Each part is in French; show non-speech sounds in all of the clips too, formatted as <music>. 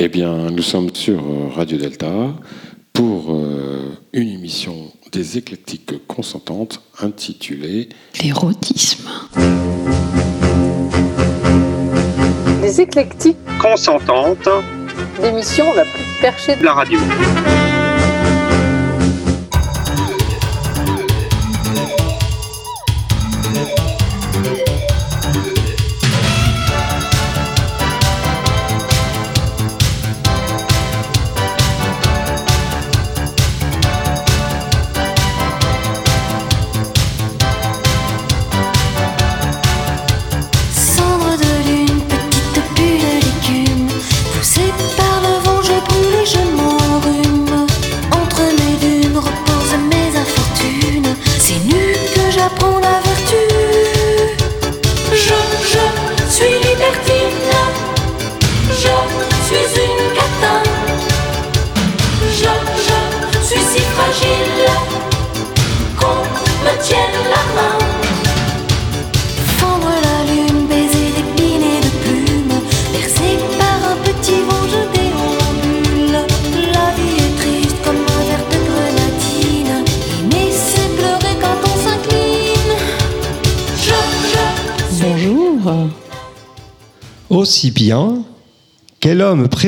Eh bien, nous sommes sur euh, Radio Delta pour euh, une émission des éclectiques consentantes intitulée L'érotisme. Les éclectiques consentantes l'émission la plus perchée de la radio.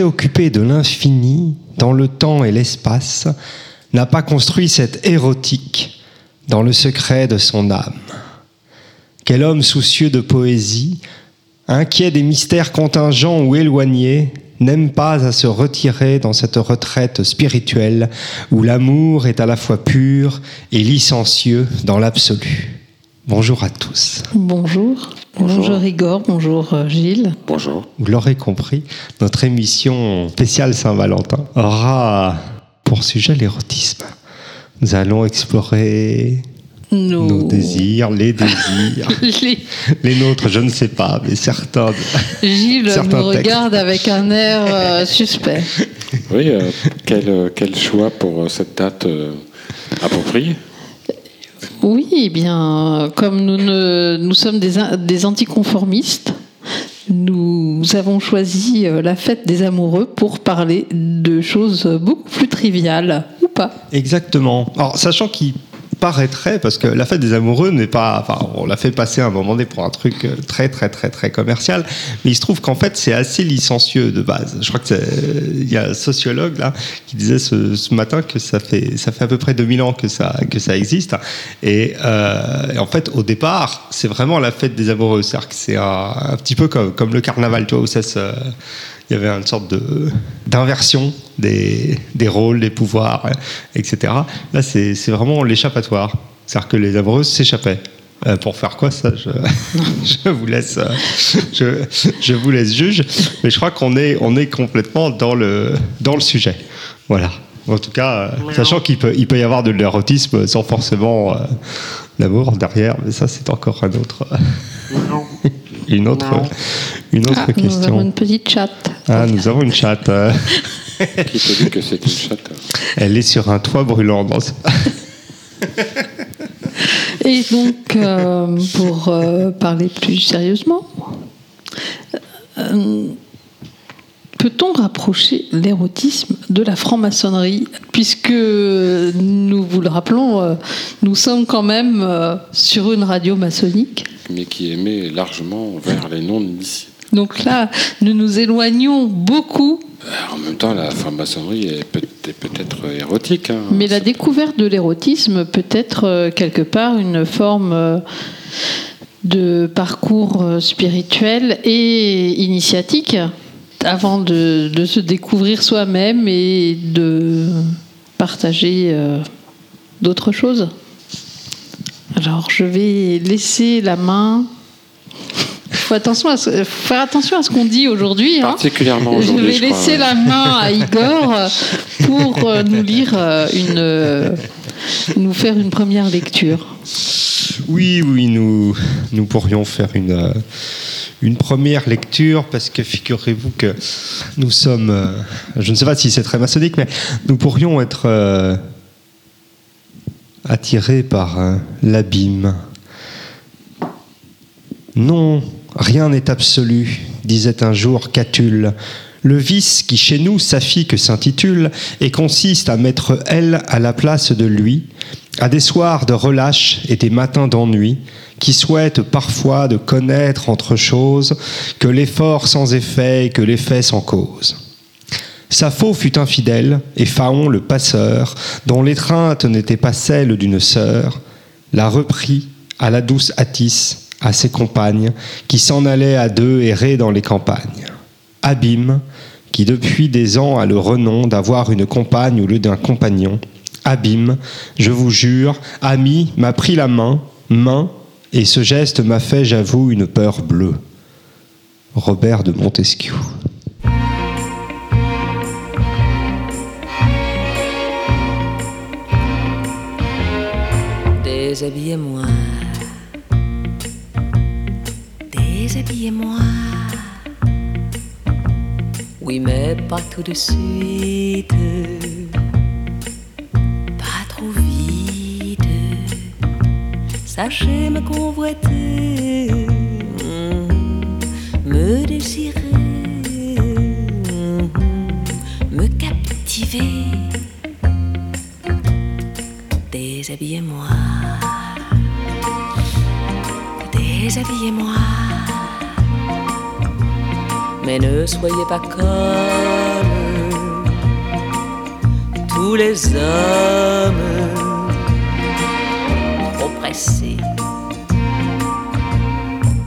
Préoccupé de l'infini, dans le temps et l'espace, n'a pas construit cette érotique dans le secret de son âme. Quel homme soucieux de poésie, inquiet des mystères contingents ou éloignés, n'aime pas à se retirer dans cette retraite spirituelle où l'amour est à la fois pur et licencieux dans l'absolu Bonjour à tous. Bonjour. Bonjour, Igor. Bonjour euh, Gilles. Bonjour. Vous l'aurez compris, notre émission spéciale Saint-Valentin aura pour sujet l'érotisme. Nous allons explorer Nos, nos désirs, les désirs, <laughs> Les- les nôtres, je ne sais pas, mais certains. Gilles Certains me textes. regarde avec un air euh, <laughs> suspect. Oui, euh, quel, quel choix pour cette date euh, appropriée? Oui, eh bien, comme nous, sommes des, des anticonformistes, nous avons choisi euh, la fête des amoureux pour parler de choses beaucoup plus triviales, ou pas. Exactement. Alors, sachant qu'il paraîtrait, parce que la fête des amoureux n'est pas. Enfin, on l'a fait passer à un moment donné pour un truc euh, très, très, très, très commercial, mais il se trouve qu'en fait, c'est assez licencieux de base. Je crois que c'est- il y a un sociologue là qui disait ce, matin que ça fait, ça fait à peu près 2000 ans que ça, que ça existe. Et, euh, en fait, au départ, c'est vraiment la fête des amoureux. C'est-à-dire que c'est un, un petit peu comme, comme le carnaval, tu vois, où ça se il y avait une sorte de d'inversion des, des rôles, des pouvoirs, etc. Là, c'est c'est vraiment l'échappatoire. C'est-à-dire que les amoureuses s'échappaient. Euh, pour faire quoi ça je, <laughs> je vous laisse euh, je, je vous laisse juge mais je crois qu'on est on est complètement dans le dans le sujet voilà en tout cas euh, sachant qu'il peut il peut y avoir de l'érotisme sans forcément euh, l'amour derrière mais ça c'est encore un autre <laughs> une autre une autre Ah, nous question avons une petite chatte. ah, nous avons une chatte. <laughs> Qui te dit que c'est une chatte? Elle est sur un toit brûlant. Dans ce- <laughs> Et donc, euh, pour euh, parler plus sérieusement, euh, peut-on rapprocher l'érotisme de la franc-maçonnerie? Puisque, nous vous le rappelons, euh, nous sommes quand même euh, sur une radio maçonnique. Mais qui émet largement vers les non-initiés. Donc là, nous nous éloignons beaucoup, Euh, En même temps, la franc-maçonnerie est peut- est peut-être érotique. hein. mais la découverte de l'érotisme peut être euh, quelque part une forme euh, de parcours spirituel et initiatique avant de, de se découvrir soi-même et de partager d'autres choses. Alors, je vais laisser la main. Faut attention à ce- faut faire attention à ce qu'on dit aujourd'hui. hein. Particulièrement Je aujourd'hui, vais je crois. laisser la main à Igor pour euh, nous lire euh, une, euh, nous faire une première lecture. Oui, oui, nous, nous pourrions faire une, une première lecture parce que figurez-vous que nous sommes, je ne sais pas si c'est très maçonnique, mais nous pourrions être attirés par l'abîme. Non rien n'est absolu, disait un jour Catulle. Le vice qui chez nous s'affie que s'intitule et consiste à mettre elle à la place de lui, à des soirs de relâche et des matins d'ennui, qui souhaitent parfois de connaître entre choses que l'effort sans effet et que l'effet sans cause. Sappho fut infidèle, et Phaon le passeur, dont l'étreinte n'était pas celle d'une sœur, la reprit à la douce Attis, à ses compagnes, qui s'en allaient à deux errer dans les campagnes. Abîme, qui depuis des ans a le renom d'avoir une compagne au lieu d'un compagnon. Abîme, je vous jure, ami m'a pris la main, main, et ce geste m'a fait, j'avoue, une peur bleue. Robert de Montesquieu. Déshabillez-moi. Déshabillez-moi. Oui, mais pas tout de suite. Pas trop vite. Sachez me convoiter. mm, Me désirer. mm, Me captiver. Déshabillez-moi. Déshabillez-moi. Mais ne soyez pas comme tous les hommes trop pressés.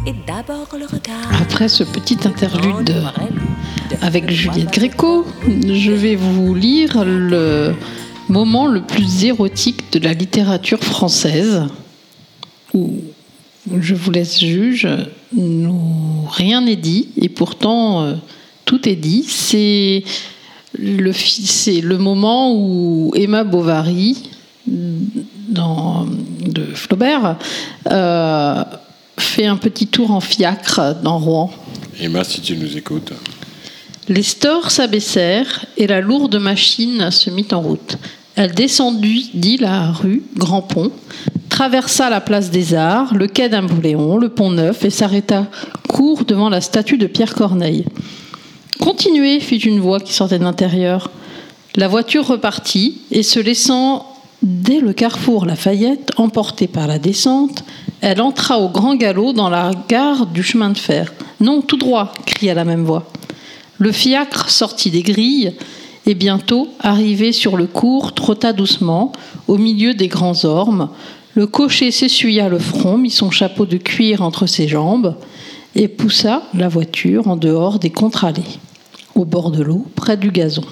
Et d'abord le regard. Après ce petit interlude avec Juliette. Gréco, je vais vous lire le moment le plus érotique de la littérature française, je vous laisse juge, nous- rien n'est dit, et pourtant euh, tout est dit. C'est le, fi- c'est le moment où Emma Bovary, dans, de Flaubert, euh, fait un petit tour en fiacre dans Rouen. Emma, si tu nous écoutes. Les stores s'abaissèrent et la lourde machine se mit en route. Elle descendit, dit la rue Grand Pont, traversa la place des Arts, le quai d'Ambouléon, le pont Neuf et s'arrêta court devant la statue de Pierre Corneille. Continuez, fit une voix qui sortait de l'intérieur. La voiture repartit et se laissant dès le carrefour Lafayette, emportée par la descente, elle entra au grand galop dans la gare du chemin de fer. Non, tout droit, cria la même voix. Le fiacre sortit des grilles et bientôt, arrivé sur le cours, trotta doucement au milieu des grands ormes. Le cocher s'essuya le front, mit son chapeau de cuir entre ses jambes et poussa la voiture en dehors des contre-allées, au bord de l'eau, près du gazon.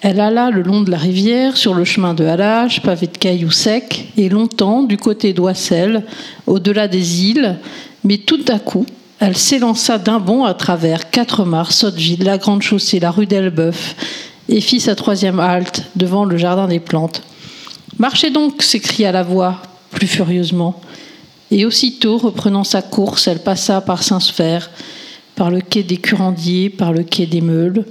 Elle alla le long de la rivière, sur le chemin de halage, pavé de cailloux secs, et longtemps du côté d'Oissel, au-delà des îles, mais tout à coup, elle s'élança d'un bond à travers quatre mars, Sotteville, la Grande Chaussée, la rue d'Elbeuf, et fit sa troisième halte devant le jardin des plantes. Marchez donc s'écria la voix plus furieusement. Et aussitôt, reprenant sa course, elle passa par Saint-Sphère, par le quai des Curandiers, par le quai des Meules,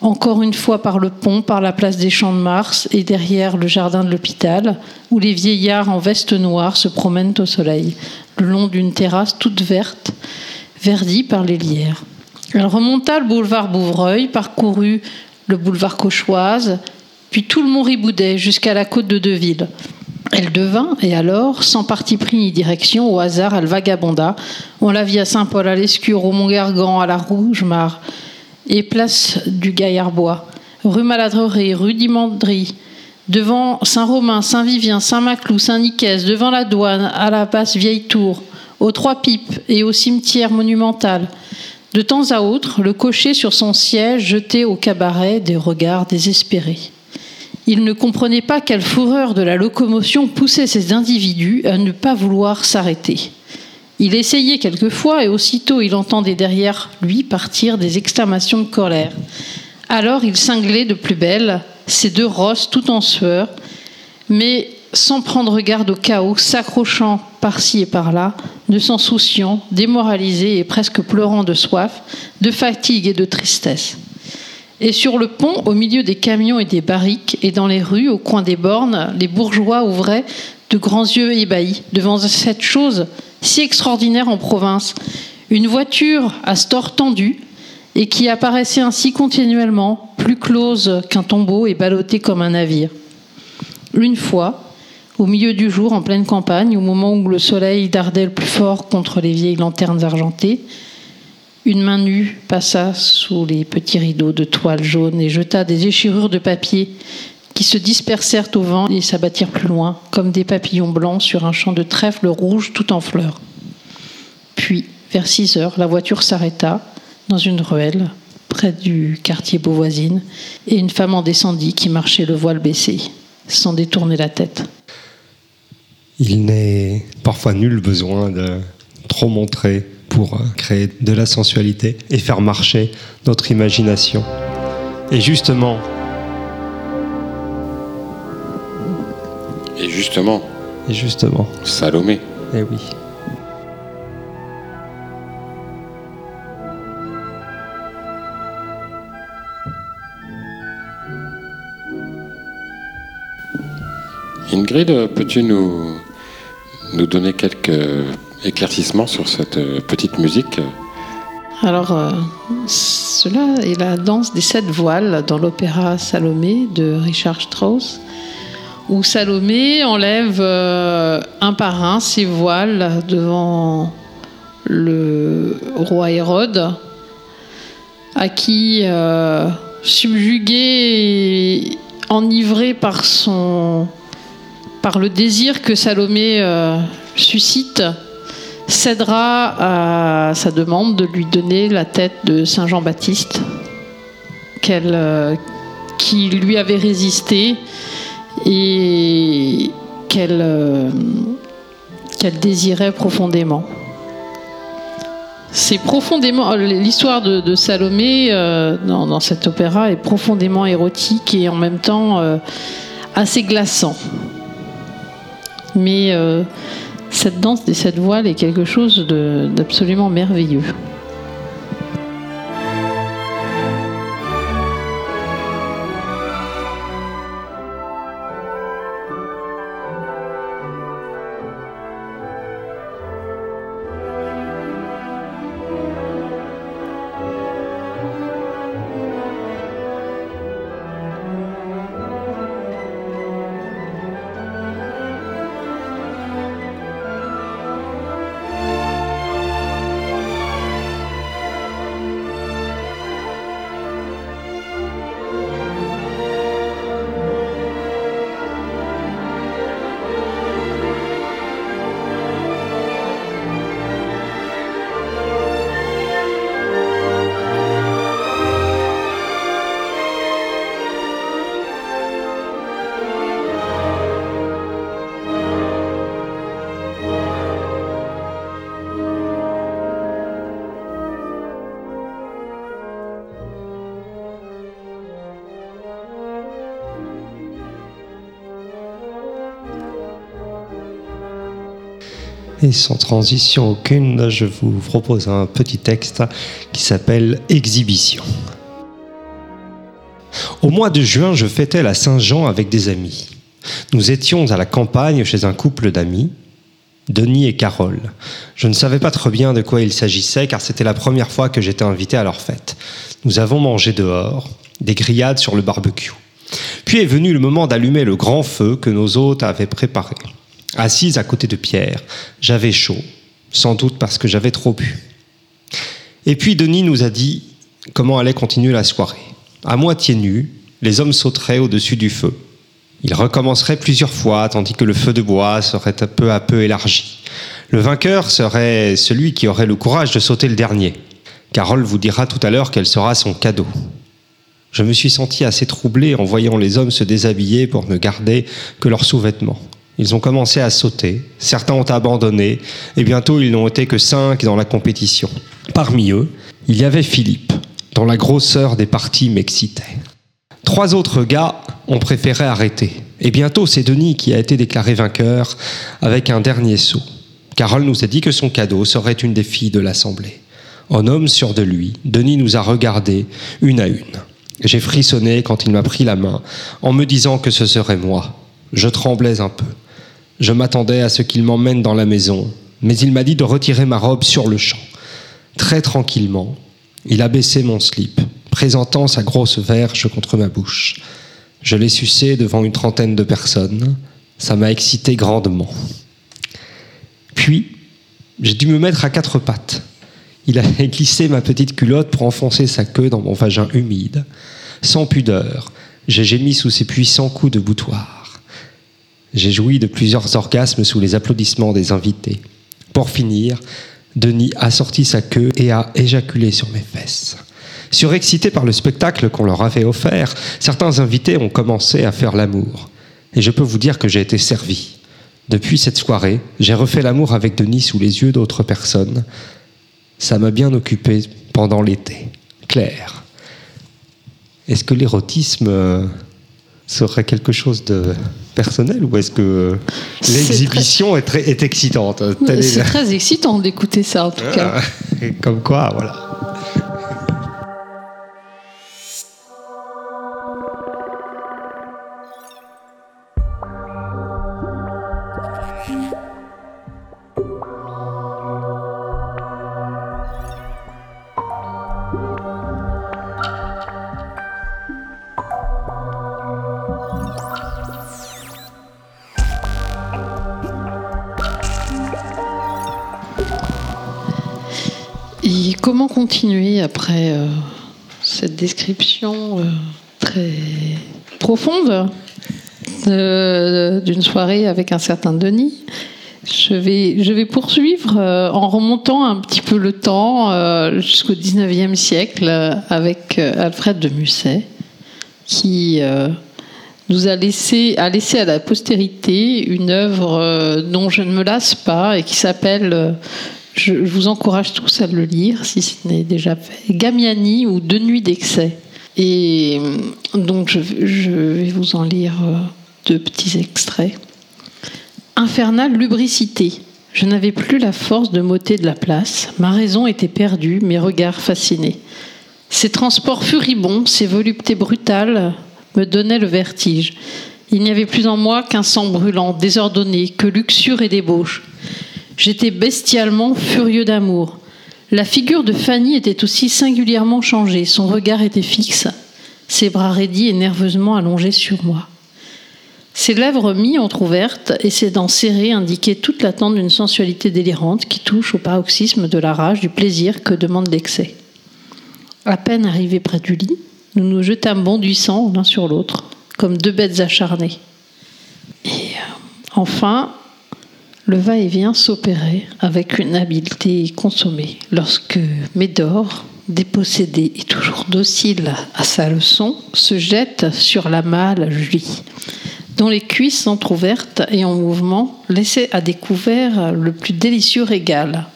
encore une fois par le pont, par la place des Champs de Mars et derrière le jardin de l'hôpital, où les vieillards en veste noire se promènent au soleil, le long d'une terrasse toute verte, verdie par les lierres. Elle remonta le boulevard Bouvreuil, parcourut le boulevard Cauchoise, puis tout le mont Riboudet jusqu'à la côte de Deville. Elle devint, et alors, sans parti pris ni direction, au hasard, elle vagabonda. On la vit à Saint-Paul, à l'Escure, au Mont-Gargan, à la Rouge-Mare, et place du Gaillard-Bois, rue Maladrerie, rue d'Imandry, devant Saint-Romain, Saint-Vivien, Saint-Maclou, Saint-Nicaise, devant la douane, à la basse vieille tour, aux Trois Pipes et au cimetière monumental. De temps à autre, le cocher sur son siège jetait au cabaret des regards désespérés. Il ne comprenait pas quelle fureur de la locomotion poussait ces individus à ne pas vouloir s'arrêter. Il essayait quelquefois et aussitôt il entendait derrière lui partir des exclamations de colère. Alors il cinglait de plus belle ses deux rosses tout en sueur, mais sans prendre garde au chaos, s'accrochant par-ci et par-là, ne s'en souciant, démoralisé et presque pleurant de soif, de fatigue et de tristesse. Et sur le pont, au milieu des camions et des barriques, et dans les rues, au coin des bornes, les bourgeois ouvraient de grands yeux ébahis devant cette chose si extraordinaire en province. Une voiture à store tendu et qui apparaissait ainsi continuellement, plus close qu'un tombeau et ballottée comme un navire. Une fois, au milieu du jour, en pleine campagne, au moment où le soleil dardait le plus fort contre les vieilles lanternes argentées, une main nue passa sous les petits rideaux de toile jaune et jeta des échirures de papier qui se dispersèrent au vent et s'abattirent plus loin, comme des papillons blancs sur un champ de trèfle rouge tout en fleurs. Puis, vers 6 heures, la voiture s'arrêta dans une ruelle près du quartier Beauvoisine et une femme en descendit qui marchait le voile baissé, sans détourner la tête. Il n'est parfois nul besoin de trop montrer pour euh, créer de la sensualité et faire marcher notre imagination. Et justement, Et justement, et justement, Salomé. eh oui. Ingrid, peux-tu nous, nous donner quelques éclaircissements sur cette euh, petite musique. Alors, euh, cela est la danse des sept voiles dans l'opéra Salomé de Richard Strauss, où Salomé enlève euh, un par un ses voiles devant le roi Hérode, à qui, subjugué et enivré par, son, par le désir que Salomé suscite, cédera à sa demande de lui donner la tête de Saint Jean-Baptiste, euh, qui lui avait résisté et qu'elle, euh, désirait profondément. C'est profondément l'histoire de, Salomé euh, dans, dans cet opéra est profondément érotique et en même temps euh, assez glaçant. Mais euh, cette danse des sept voiles est quelque chose d'absolument merveilleux. Et sans transition aucune, je vous propose un petit texte qui s'appelle Exhibition. Au mois de juin, je fêtais la Saint-Jean avec des amis. Nous étions à la campagne chez un couple d'amis, Denis et Carole. Je ne savais pas très bien de quoi il s'agissait car c'était la première fois que j'étais invité à leur fête. Nous avons mangé dehors, des grillades sur le barbecue. Puis est venu le moment d'allumer le grand feu que nos hôtes avaient préparé. Assise à côté de Pierre, j'avais chaud, sans doute parce que j'avais trop bu. Et puis Denis nous a dit comment allait continuer la soirée. À moitié nus, les hommes sauteraient au-dessus du feu. Ils recommenceraient plusieurs fois, tandis que le feu de bois serait peu à peu élargi. Le vainqueur serait celui qui aurait le courage de sauter le dernier. Carole vous dira tout à l'heure quel sera son cadeau. Je me suis senti assez troublé en voyant les hommes se déshabiller pour ne garder que leurs sous-vêtements. Ils ont commencé à sauter, certains ont abandonné, et bientôt ils n'ont été que cinq dans la compétition. Parmi eux, il y avait Philippe, dont la grosseur des parties m'excitait. Trois autres gars ont préféré arrêter, et bientôt c'est Denis qui a été déclaré vainqueur avec un dernier saut. Carole nous a dit que son cadeau serait une des filles de l'Assemblée. En homme sûr de lui, Denis nous a regardés une à une. J'ai frissonné quand il m'a pris la main en me disant que ce serait moi. Je tremblais un peu. Je m'attendais à ce qu'il m'emmène dans la maison, mais il m'a dit de retirer ma robe sur le champ. Très tranquillement, il a baissé mon slip, présentant sa grosse verge contre ma bouche. Je l'ai sucé devant une trentaine de personnes. Ça m'a excité grandement. Puis, j'ai dû me mettre à quatre pattes. Il a <laughs> glissé ma petite culotte pour enfoncer sa queue dans mon vagin humide. Sans pudeur, j'ai gémi sous ses puissants coups de boutoir. J'ai joui de plusieurs orgasmes sous les applaudissements des invités. Pour finir, Denis a sorti sa queue et a éjaculé sur mes fesses. Surexcités par le spectacle qu'on leur avait offert, certains invités ont commencé à faire l'amour. Et je peux vous dire que j'ai été servi. Depuis cette soirée, j'ai refait l'amour avec Denis sous les yeux d'autres personnes. Ça m'a bien occupé pendant l'été. Claire. Est-ce que l'érotisme euh, serait quelque chose de personnel ou est-ce que C'est l'exhibition est, très, est excitante? Est C'est très excitant d'écouter ça en tout cas. Ah, <laughs> Comme quoi, voilà. Après euh, cette description euh, très profonde euh, d'une soirée avec un certain Denis je vais, je vais poursuivre en remontant un petit peu le temps jusqu'au 19e siècle avec Alfred de Musset qui nous a laissé, a laissé à la postérité une œuvre dont je ne me lasse pas et qui s'appelle, je, vous encourage tous à le lire si ce n'est déjà fait, Gamiani ou Deux nuits d'excès. Et euh, donc je, je vais vous en lire euh, deux petits extraits. Infernale lubricité. Je n'avais plus la force de m'ôter de la place. Ma raison était perdue, mes regards fascinés. Ces transports furibonds, ces voluptés brutales me donnaient le vertige. Il n'y avait plus en moi qu'un sang brûlant, désordonné, que luxure et débauche. J'étais bestialement furieux d'amour. La figure de Fanny était aussi singulièrement changée, son regard était fixe, ses bras raidis et nerveusement allongés sur moi. Ses lèvres mi-entrouvertes et ses dents serrées indiquaient toute l'attente d'une sensualité délirante qui touche au paroxysme de la rage, du plaisir que demande l'excès. À peine arrivés près du lit, nous nous jetâmes bondissants l'un sur l'autre, comme deux bêtes acharnées. Et euh, enfin, le va-et-vient s'opérait avec une habileté consommée lorsque Médor, dépossédé et toujours docile à sa leçon, se jette sur la mâle Julie, dont les cuisses entr'ouvertes et en mouvement laissaient à découvert le plus délicieux régal.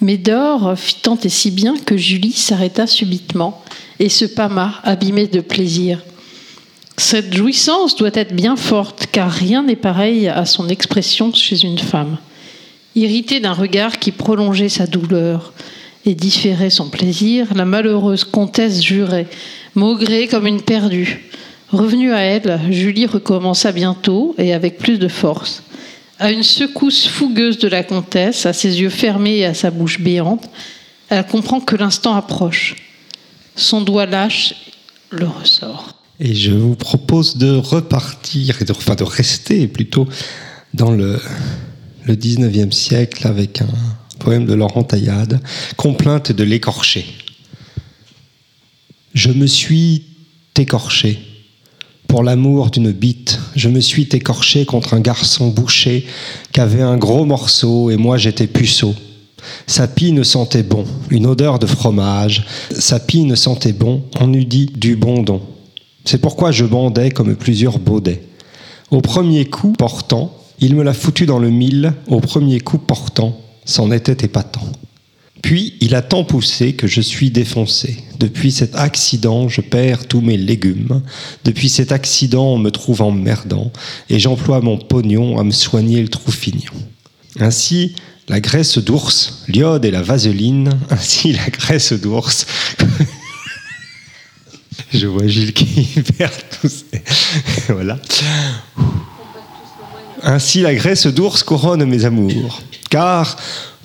Médor fit tant et si bien que Julie s'arrêta subitement et se pâma, abîmée de plaisir. Cette jouissance doit être bien forte, car rien n'est pareil à son expression chez une femme. Irritée d'un regard qui prolongeait sa douleur et différait son plaisir, la malheureuse comtesse jurait, maugrée comme une perdue. Revenue à elle, Julie recommença bientôt et avec plus de force. À une secousse fougueuse de la comtesse, à ses yeux fermés et à sa bouche béante, elle comprend que l'instant approche. Son doigt lâche le ressort. Et je vous propose de repartir, enfin de rester plutôt dans le, le 19e siècle avec un poème de Laurent Taillade, Complainte de l'écorché. Je me suis écorché pour l'amour d'une bite. Je me suis écorché contre un garçon bouché qui avait un gros morceau et moi j'étais puceau. Sa pine sentait bon, une odeur de fromage. Sa pine sentait bon, on eût dit du bon don. C'est pourquoi je bandais comme plusieurs baudets. Au premier coup portant, il me l'a foutu dans le mille, au premier coup portant, c'en était épatant. Puis il a tant poussé que je suis défoncé. Depuis cet accident, je perds tous mes légumes. Depuis cet accident, on me trouve emmerdant, et j'emploie mon pognon à me soigner le troufignon. Ainsi, la graisse d'ours, l'iode et la vaseline, ainsi la graisse d'ours. <laughs> Je vois Gilles qui <laughs> perd tous. <laughs> Voilà. Ainsi la graisse d'ours couronne mes amours. Car,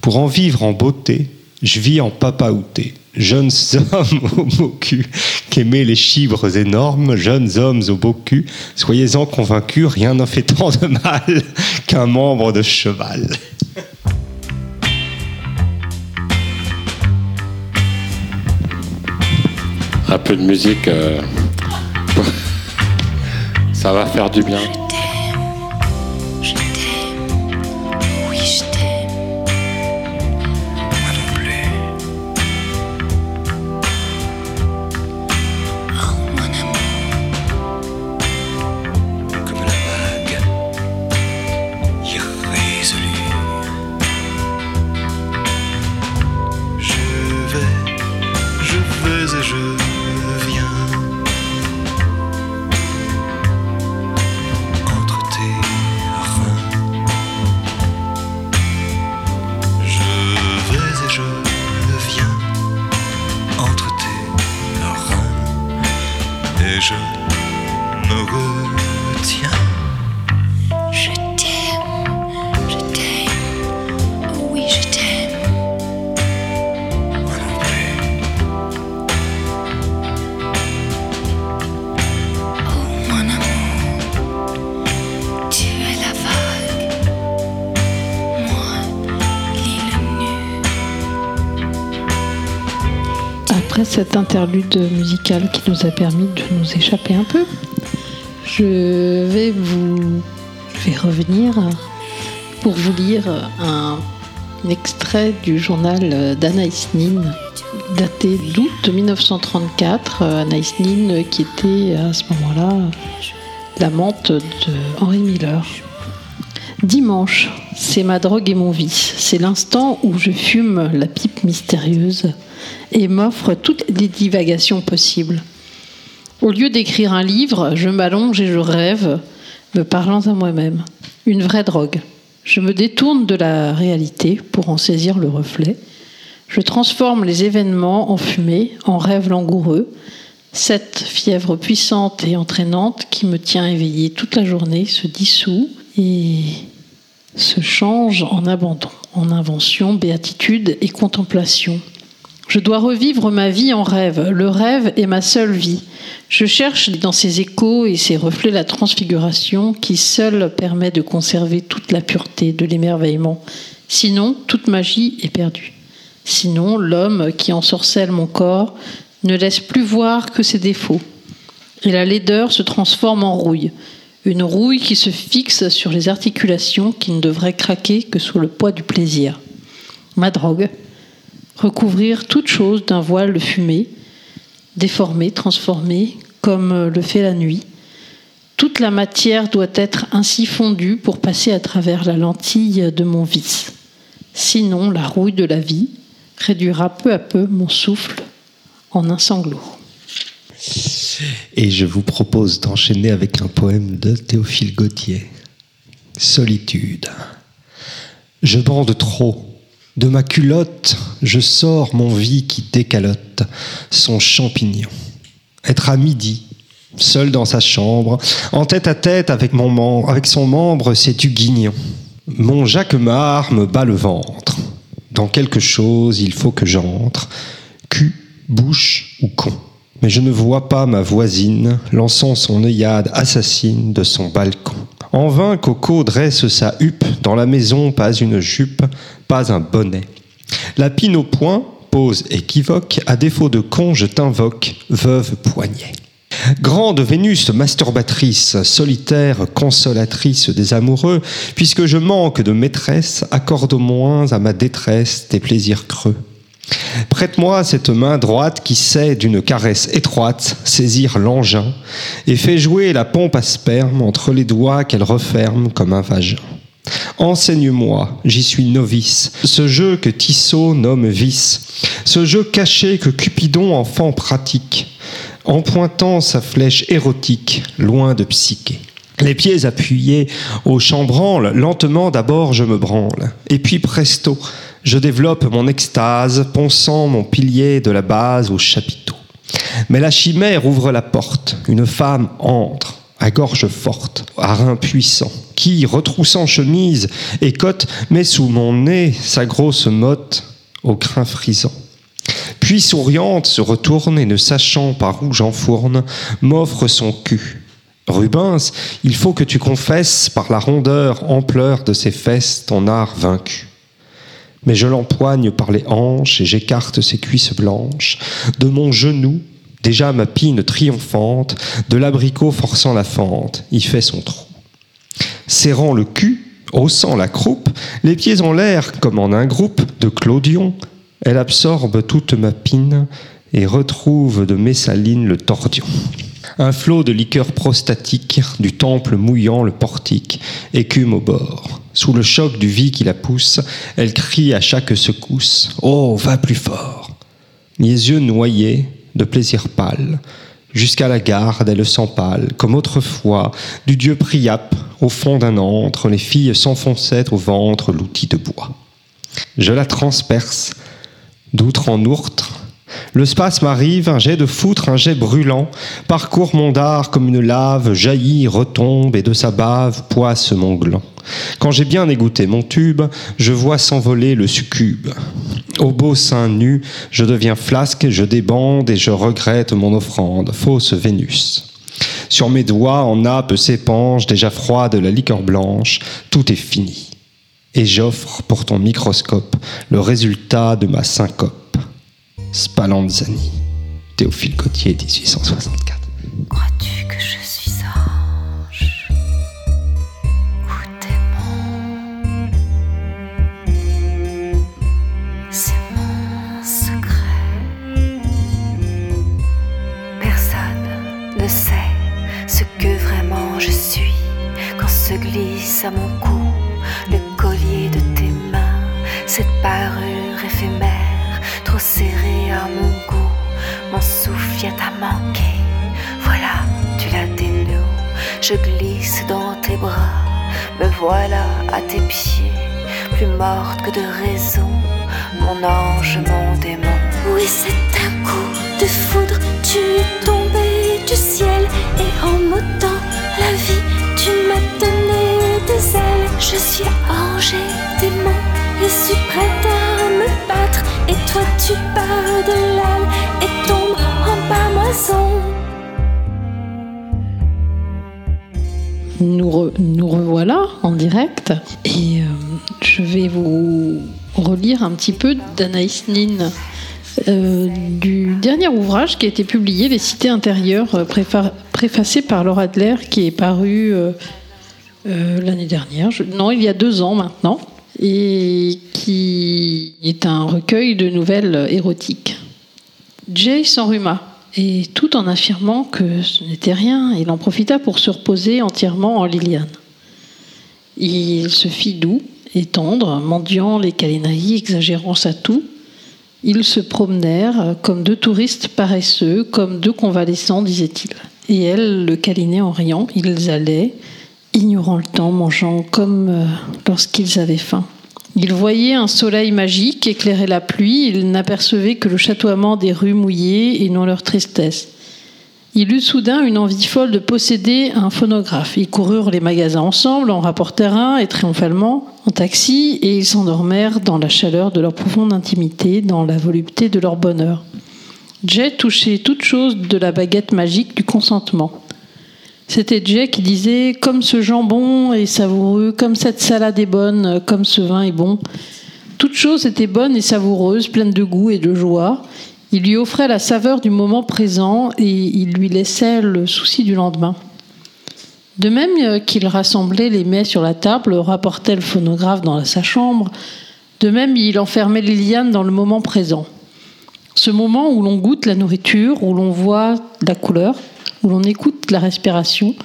pour en vivre en beauté, Je vis en papaouté. Jeunes <laughs> hommes au beau cul, qu'aimaient les chibres énormes, jeunes hommes au beau cul, soyez-en convaincus, rien n'a fait tant de mal qu'un membre de cheval. Un peu de musique, euh, <laughs> ça va faire du bien. Je Interlude musicale qui nous a permis de nous échapper un peu, je vais vous je vais revenir pour vous lire un, extrait du journal d'Anaïs Nin daté d'août 1934. Anaïs Nin qui était à ce moment-là l'amante de Henry Miller. Dimanche, c'est ma drogue et mon vice. C'est l'instant où je fume la pipe mystérieuse et m'offre toutes les divagations possibles. Au lieu d'écrire un livre, je m'allonge et je rêve, me parlant à moi-même. Une vraie drogue. Je me détourne de la réalité pour en saisir le reflet. Je transforme les événements en fumée, en rêve langoureux. Cette fièvre puissante et entraînante qui me tient éveillée toute la journée se dissout et se change en abandon, en invention, béatitude et contemplation. Je dois revivre ma vie en rêve. Le rêve est ma seule vie. Je cherche dans ses échos et ses reflets la transfiguration qui seule permet de conserver toute la pureté de l'émerveillement. Sinon, toute magie est perdue. Sinon, l'homme qui ensorcelle mon corps ne laisse plus voir que ses défauts. Et la laideur se transforme en rouille. Une rouille qui se fixe sur les articulations qui ne devraient craquer que sous le poids du plaisir. Ma drogue, recouvrir toute chose d'un voile de fumée, déformé, transformé, comme le fait la nuit. Toute la matière doit être ainsi fondue pour passer à travers la lentille de mon vice. Sinon, la rouille de la vie réduira peu à peu mon souffle en un sanglot. Et je vous propose d'enchaîner avec un poème de Théophile Gautier. Solitude. Je bande trop. De ma culotte, je sors mon vie qui décalote son champignon. Être à midi, seul dans sa chambre, en tête à tête avec, mon avec son membre, c'est du guignon. Mon Jacquemart me bat le ventre. Dans quelque chose, il faut que j'entre. Cul, bouche ou con. Mais je ne vois pas ma voisine lançant son œillade assassine de son balcon. En vain, Coco dresse sa huppe, dans la maison pas une jupe, pas un bonnet. La pine au point, pose équivoque, à défaut de con, je t'invoque, veuve poignet. Grande Vénus masturbatrice, solitaire consolatrice des amoureux, puisque je manque de maîtresse, accorde au moins à ma détresse tes plaisirs creux. Prête-moi cette main droite qui sait d'une caresse étroite saisir l'engin et fait jouer la pompe à sperme entre les doigts qu'elle referme comme un vagin. Enseigne-moi, j'y suis novice, ce jeu que Tissot nomme vice, ce jeu caché que Cupidon enfant pratique, en pointant sa flèche érotique loin de psyché. Les pieds appuyés au chambranle, lentement d'abord je me branle, et puis presto, je développe mon extase, ponçant mon pilier de la base au chapiteau. Mais la chimère ouvre la porte, une femme entre, à gorge forte, à rein puissant, qui, retroussant chemise et cotte, met sous mon nez sa grosse motte au crin frisant. Puis souriante se retourne et ne sachant par où j'enfourne, m'offre son cul. Rubens, il faut que tu confesses par la rondeur, ampleur de ses fesses ton art vaincu. Mais je l'empoigne par les hanches et j'écarte ses cuisses blanches. De mon genou, déjà ma pine triomphante, de l'abricot forçant la fente, y fait son trou. Serrant le cul, haussant la croupe, les pieds en l'air comme en un groupe de clodions, elle absorbe toute ma pine et retrouve de Messaline le tordion. Un flot de liqueur prostatique, du temple mouillant le portique, écume au bord. Sous le choc du vie qui la pousse, elle crie à chaque secousse Oh, va plus fort Mes yeux noyés, de plaisir pâle, jusqu'à la garde, elle s'empale, comme autrefois, du dieu Priap, au fond d'un antre, les filles s'enfonçaient au ventre l'outil de bois. Je la transperce, d'outre en outre, le spasme arrive, un jet de foutre, un jet brûlant, parcourt mon dard comme une lave, jaillit, retombe, et de sa bave poisse mon gland. Quand j'ai bien égoutté mon tube, je vois s'envoler le succube. Au beau sein nu, je deviens flasque, je débande et je regrette mon offrande, fausse Vénus. Sur mes doigts en nappe s'épanche, déjà froide la liqueur blanche, tout est fini. Et j'offre pour ton microscope le résultat de ma syncope. Spallanzani, Théophile Gautier, 1864. Crois-tu que je suis ange ou démon? C'est mon secret. Personne ne sait ce que vraiment je suis quand se glisse à mon cou le collier de tes mains, cette parure Voilà, tu la dénoues, je glisse dans tes bras, me voilà à tes pieds, plus morte que de raison, mon ange, mon démon. Oui, c'est un coup de foudre, tu es tombé du ciel. Et en m'ôtant la vie, tu m'as donné des ailes. Je suis ange et démon, je suis prête à me battre. Et toi tu pars de l'aile Nous, nous revoilà en direct et euh, je vais vous relire un petit peu d'Anaïs Nin euh, du dernier ouvrage qui a été publié, Les cités intérieures, euh, préfa- préfacé par Laura Adler, qui est paru l'année dernière, non, il y a deux ans maintenant, et qui est un recueil de nouvelles érotiques. Jay s'enrhuma, et tout en affirmant que ce n'était rien, il en profita pour se reposer entièrement en Liliane. Il se fit doux et tendre, mendiant les câlineries, exagérant sa toux. Ils se promenèrent comme deux touristes paresseux, comme deux convalescents, disait-il. Et elle le câlinait en riant. Ils allaient, ignorant le temps, mangeant comme euh, lorsqu'ils avaient faim. Ils voyaient un soleil magique éclairer la pluie, ils n'apercevaient que le chatoiement des rues mouillées et non leur tristesse. Il eut soudain une envie folle de posséder un phonographe. Ils coururent les magasins ensemble, en rapportèrent un et triomphalement en taxi, et ils s'endormèrent dans la chaleur de leur profonde intimité, dans la volupté de leur bonheur. Jay touchait toute chose de la baguette magique du consentement. C'était Jay qui disait Comme ce jambon est savoureux, comme cette salade est bonne, comme ce vin est bon. Toute chose était bonne et savoureuse, pleine de goût et de joie. Il lui offrait la saveur du moment présent et il lui laissait le souci du lendemain. De même qu'il rassemblait les mets sur la table, rapportait le phonographe dans sa chambre, de même il enfermait Liliane dans le moment présent. Ce moment où l'on goûte la nourriture, où l'on voit la couleur, où l'on écoute la respiration,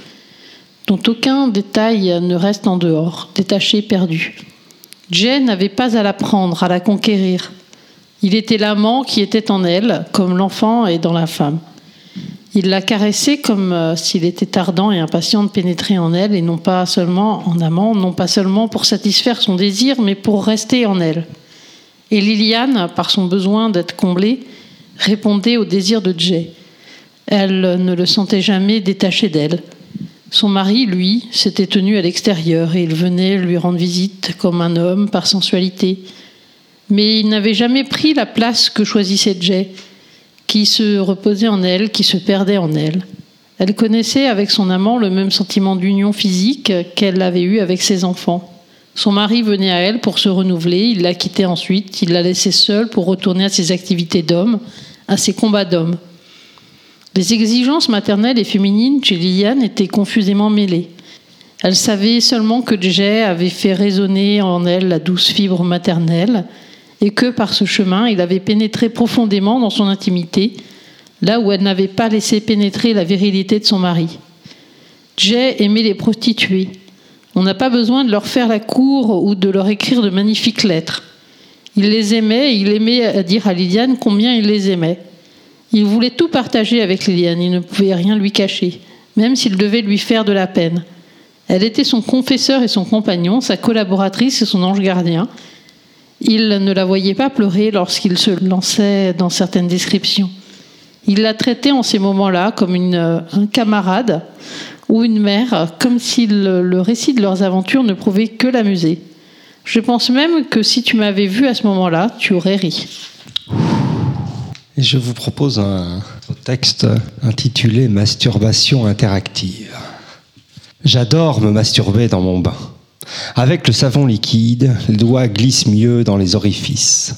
dont aucun détail ne reste en dehors, détaché, perdu. Jay n'avait pas à la prendre, à la conquérir. Il était l'amant qui était en elle, comme l'enfant est dans la femme. Il la caressait comme euh, s'il était ardent et impatient de pénétrer en elle, et non pas seulement en amant, non pas seulement pour satisfaire son désir, mais pour rester en elle. Et Liliane, par son besoin d'être comblée, répondait au désir de Jay. Elle ne le sentait jamais détaché d'elle. Son mari, lui, s'était tenu à l'extérieur et il venait lui rendre visite comme un homme par sensualité. Mais il n'avait jamais pris la place que choisissait Jay, qui se reposait en elle, qui se perdait en elle. Elle connaissait avec son amant le même sentiment d'union physique qu'elle avait eu avec ses enfants. Son mari venait à elle pour se renouveler, il la quittait ensuite, il la laissait seule pour retourner à ses activités d'homme, à ses combats d'homme. Les exigences maternelles et féminines chez Liliane étaient confusément mêlées. Elle savait seulement que Jay avait fait résonner en elle la douce fibre maternelle et que par ce chemin, il avait pénétré profondément dans son intimité, là où elle n'avait pas laissé pénétrer la virilité de son mari. Jay aimait les prostituées. On n'a pas besoin de leur faire la cour ou de leur écrire de magnifiques lettres. Il les aimait il aimait dire à Liliane combien il les aimait. Il voulait tout partager avec Liliane, il ne pouvait rien lui cacher, même s'il devait lui faire de la peine. Elle était son confesseur et son compagnon, sa collaboratrice et son ange gardien. Il ne la voyait pas pleurer lorsqu'il se lançait dans certaines descriptions. Il la traitait en ces moments-là comme une, un camarade ou une mère, comme si le, récit de leurs aventures ne prouvait que l'amuser. Je pense même que si tu m'avais vu à ce moment-là, tu aurais ri. Je vous propose un texte intitulé Masturbation interactive. J'adore me masturber dans mon bain. Avec le savon liquide, les doigts glissent mieux dans les orifices.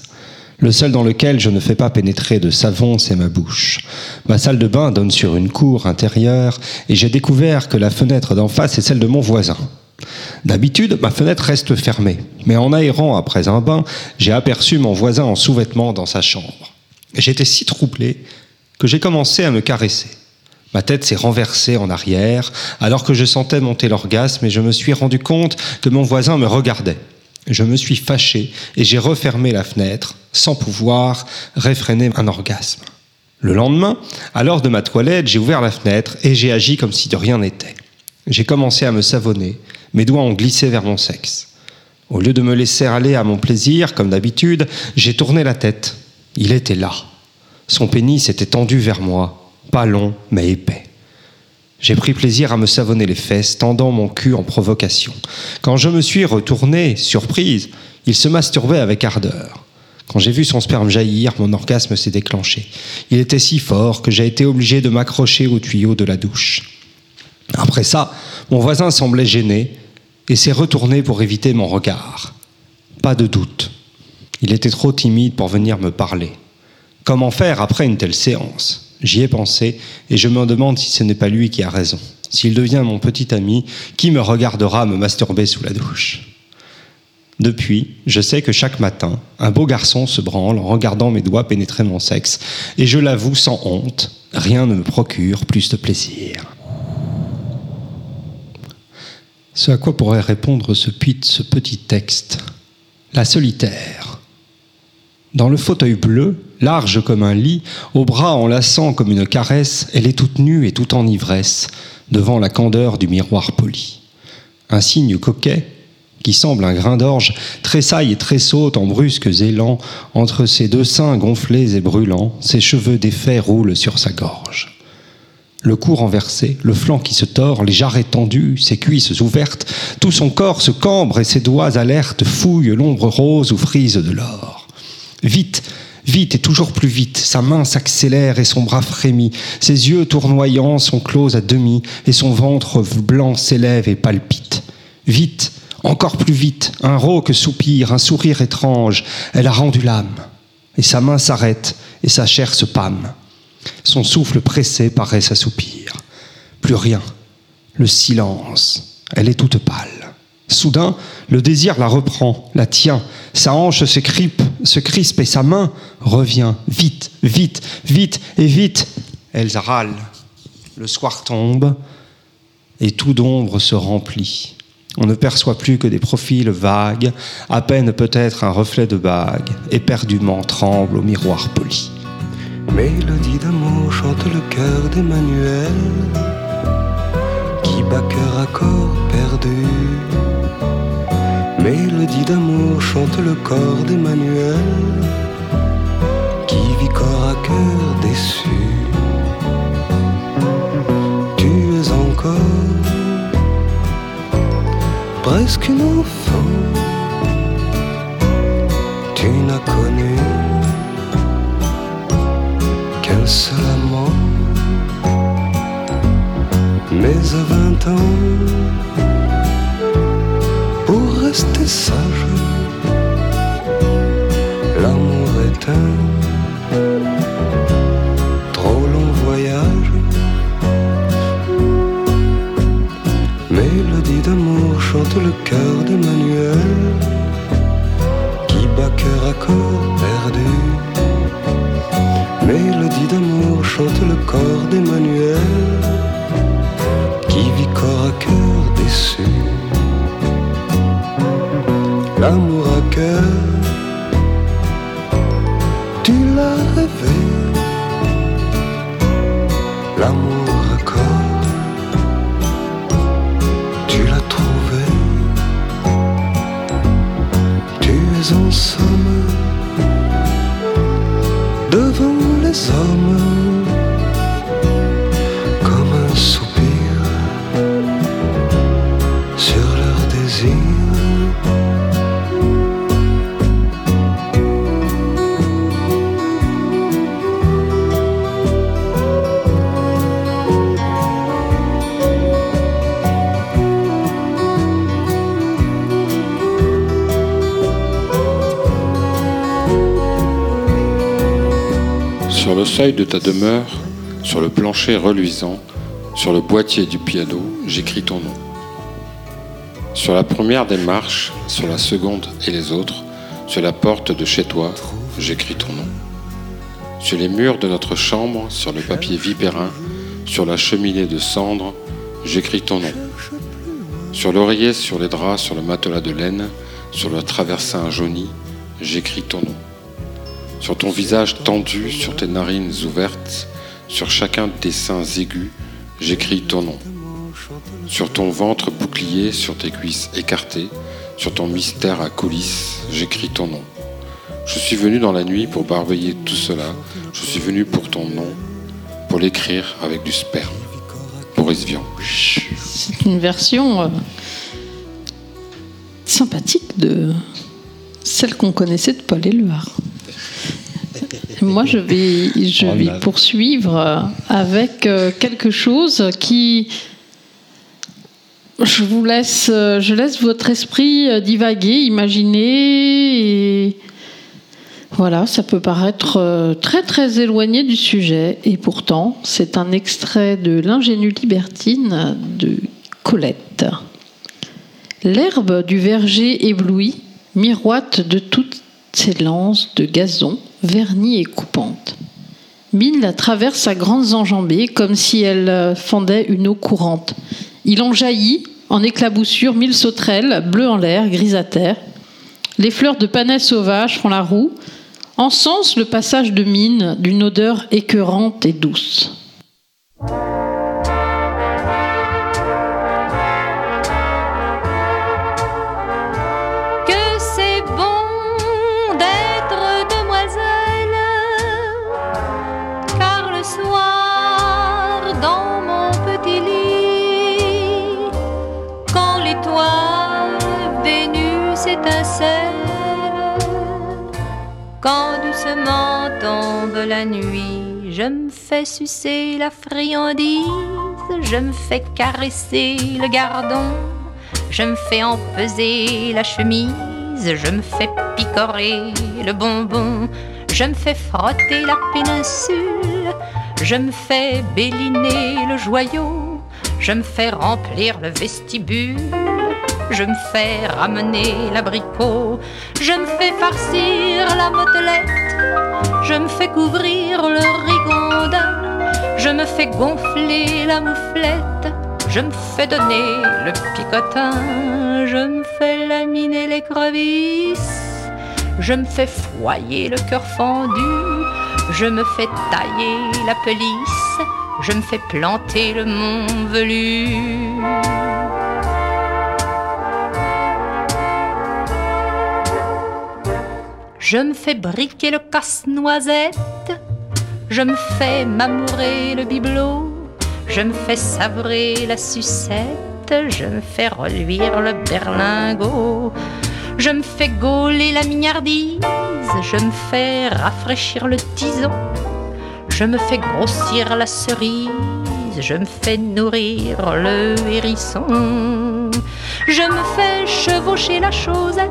Le seul dans lequel je ne fais pas pénétrer de savon, c'est ma bouche. Ma salle de bain donne sur une cour intérieure et j'ai découvert que la fenêtre d'en face est celle de mon voisin. D'habitude, ma fenêtre reste fermée, mais en aérant après un bain, j'ai aperçu mon voisin en sous-vêtements dans sa chambre. J'étais si troublé que j'ai commencé à me caresser. Ma tête s'est renversée en arrière alors que je sentais monter l'orgasme et je me suis rendu compte que mon voisin me regardait. Je me suis fâché et j'ai refermé la fenêtre sans pouvoir réfréner un orgasme. Le lendemain, à l'heure de ma toilette, j'ai ouvert la fenêtre et j'ai agi comme si de rien n'était. J'ai commencé à me savonner, mes doigts ont glissé vers mon sexe. Au lieu de me laisser aller à mon plaisir, comme d'habitude, j'ai tourné la tête. Il était là. Son pénis était tendu vers moi, pas long, mais épais. J'ai pris plaisir à me savonner les fesses, tendant mon cul en provocation. Quand je me suis retourné, surprise, il se masturbait avec ardeur. Quand j'ai vu son sperme jaillir, mon orgasme s'est déclenché. Il était si fort que j'ai été obligé de m'accrocher au tuyau de la douche. Après ça, mon voisin semblait gêné et s'est retourné pour éviter mon regard. Pas de doute. Il était trop timide pour venir me parler. Comment faire après une telle séance? J'y ai pensé et je me demande si ce n'est pas lui qui a raison. S'il devient mon petit ami, qui me regardera me masturber sous la douche? Depuis, je sais que chaque matin, un beau garçon se branle en regardant mes doigts pénétrer mon sexe, et je l'avoue sans honte, rien ne me procure plus de plaisir. Ce à quoi pourrait répondre ce, ce petit texte? La solitaire. Dans le fauteuil bleu, large comme un lit, aux bras enlaçant comme une caresse, elle est toute nue et toute en ivresse, devant la candeur du miroir poli. Un signe coquet, qui semble un grain d'orge, tressaille et tressaute en brusques élans entre ses deux seins gonflés et brûlants, ses cheveux défaits roulent sur sa gorge. Le cou renversé, le flanc qui se tord, les jarrets tendus, ses cuisses ouvertes, tout son corps se cambre et ses doigts alertes fouillent l'ombre rose ou frise de l'or. Vite, vite et toujours plus vite, sa main s'accélère et son bras frémit, ses yeux tournoyants sont clos à demi et son ventre blanc s'élève et palpite. Vite, encore plus vite, un rauque soupir, un sourire étrange, elle a rendu l'âme. Et sa main s'arrête et sa chair se pâme. Son souffle pressé paraît s'assoupir. Plus rien. Le silence. Elle est toute pâle. Soudain, le désir la reprend, la tient. Sa hanche se, cripe, se crispe et sa main revient. Vite, vite, vite et vite. Elle râle. Le soir tombe et tout d'ombre se remplit. On ne perçoit plus que des profils vagues, à peine peut-être un reflet de bague, éperdument tremble au miroir poli. Mélodie d'amour chante le cœur d'Emmanuel qui bat cœur à corps perdu. Mélodie d'amour chante le corps d'Emmanuel qui vit corps à cœur déçu. Tu es encore presque une enfant. Tu n'as connu qu'un seul amant. Mais à vingt ans, pour rester sage, l'amour est un. D'amour chante le cœur d'Emmanuel qui bat cœur à corps perdu. Mélodie d'amour chante le corps d'Emmanuel qui vit corps à cœur déçu. L'amour à cœur, tu l'as rêvé. Tu es en somme devant les hommes de ta demeure, sur le plancher reluisant, sur le boîtier du piano, j'écris ton nom. Sur la première des marches, sur la seconde et les autres, sur la porte de chez toi, j'écris ton nom. Sur les murs de notre chambre, sur le papier vipérin, sur la cheminée de cendre, j'écris ton nom. Sur l'oreiller, sur les draps, sur le matelas de laine, sur le traversin jauni, j'écris ton nom. Sur ton visage tendu, sur tes narines ouvertes, sur chacun de tes seins aigus, j'écris ton nom. Sur ton ventre bouclier, sur tes cuisses écartées, sur ton mystère à coulisses, j'écris ton nom. Je suis venu dans la nuit pour barbouiller tout cela. Je suis venu pour ton nom, pour l'écrire avec du sperme. Boris Vian. C'est une version euh, sympathique de celle qu'on connaissait de Paul Éluard. Moi, je vais, je Oh vais là. poursuivre euh, avec euh, quelque chose qui. Je vous laisse, euh, je laisse votre esprit divaguer, imaginer. Et voilà, ça peut paraître très très éloigné du sujet, et pourtant, c'est un extrait de l'ingénue libertine de Colette. L'herbe du verger ébloui miroite de toutes ses lances de gazon vernies et coupantes. Mine la traverse à grandes enjambées comme si elle euh, fendait une eau courante. Il en jaillit, en éclaboussure, mille sauterelles, bleues en l'air, grises à terre. Les fleurs de panais sauvages font la roue, encensent le passage de mine d'une odeur écœurante et douce. La nuit, je me fais sucer la friandise, je me fais caresser le gardon. Je me fais empeser la chemise, je me fais picorer le bonbon, je me fais frotter la péninsule, je me fais béliner le joyau, je me fais remplir le vestibule, je me fais ramener l'abricot, je me fais farcir la motelette, je me fais couvrir le rigondin, je me fais gonfler la mouflette. Je me fais donner le picotin, je me fais laminer les crevisses, je me fais foyer le cœur fendu, je me fais tailler la pelisse, je me fais planter le mont velu. Je me fais briquer le casse-noisette, je me fais m'amourer le bibelot. Je me fais savrer la sucette, je me fais reluire le berlingot. Je me fais gauler la mignardise, je me fais rafraîchir le tison. Je me fais grossir la cerise, je me fais nourrir le hérisson. Je me fais chevaucher la chaussette,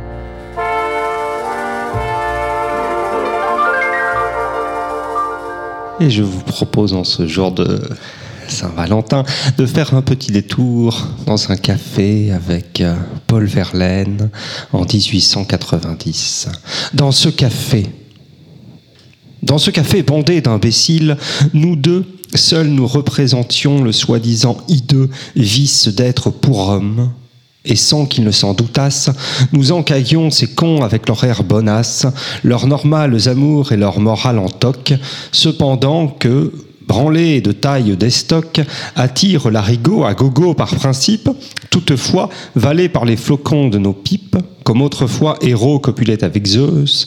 Et je vous propose en ce jour de Saint-Valentin de faire un petit détour dans un café avec euh, Paul Verlaine en 1890. Dans ce café, dans ce café bondé d'imbéciles, nous deux, seuls nous représentions le soi-disant hideux vice d'être pour homme. Et sans qu'ils ne s'en doutassent, nous encaillions ces cons avec leur air bonasse, leurs normales amours et leur morale en toc, cependant que, branlés de taille d'estoc, attirent l'arigot à gogo par principe, toutefois, valés par les flocons de nos pipes, comme autrefois héros copulaient avec Zeus,